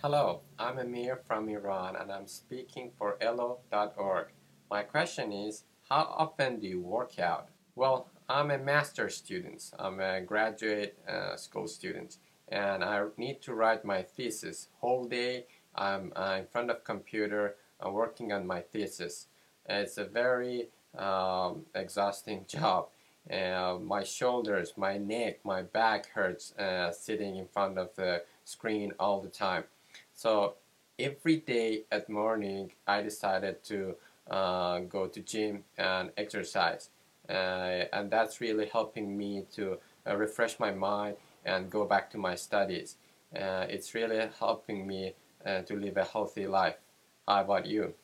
Hello, I'm Amir from Iran and I'm speaking for elllo.org. My question is How often do you work out? Well, I'm a master's student, I'm a graduate uh, school student, and I need to write my thesis. Whole day I'm uh, in front of computer I'm working on my thesis. It's a very um, exhausting job. Uh, my shoulders, my neck, my back hurts uh, sitting in front of the screen all the time. So every day at morning, I decided to uh, go to gym and exercise, uh, and that's really helping me to uh, refresh my mind and go back to my studies. Uh, it's really helping me uh, to live a healthy life. How about you?